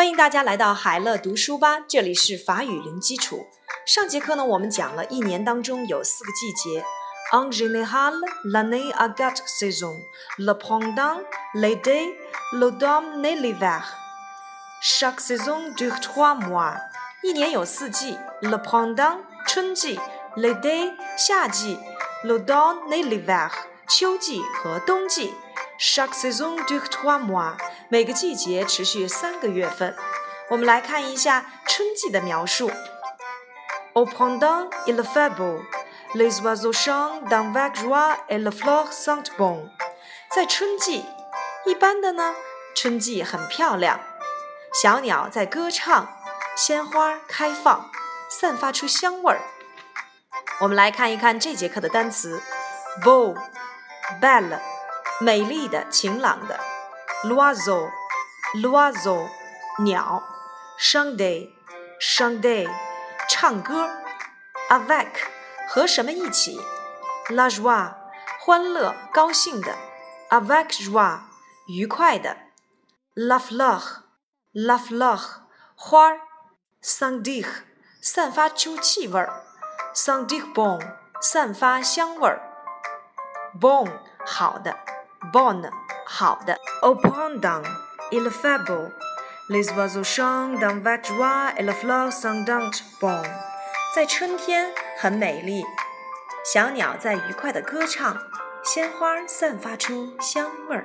欢迎大家来到海乐读书吧，这里是法语零基础。上节课呢，我们讲了一年当中有四个季节。En général, l'année a quatre saisons: le printemps, l'été, l'automne et l'hiver. Chaque saison dure trois mois. 一年有四季：le printemps 春季，l'été 夏季，l'automne et l'hiver 秋季和冬季。Chaque saison dure trois mois. 每个季节持续三个月份。我们来看一下春季的描述。Au printemps, il fait beau. Les oiseaux chantent d'un vague joie et les fleurs sentent bon. 在春季，一般的呢，春季很漂亮，小鸟在歌唱，鲜花开放，散发出香味儿。我们来看一看这节课的单词：beau, belle，美丽的、晴朗的。l'oiseau, l'oiseau，鸟；chanter, chanter，唱歌；avec，和什么一起；la joie，欢乐、高兴的；avec joie，愉快的；la fleur, la fleur，花；sentir，散发出气味儿；sentir bon，散发香味儿；bon，好的；bonne。好的。Au printemps, il fait beau. Les oiseaux chantent d'un vague joie et les fleurs sentent bon. 在春天很美丽，小鸟在愉快的歌唱，鲜花散发出香味儿。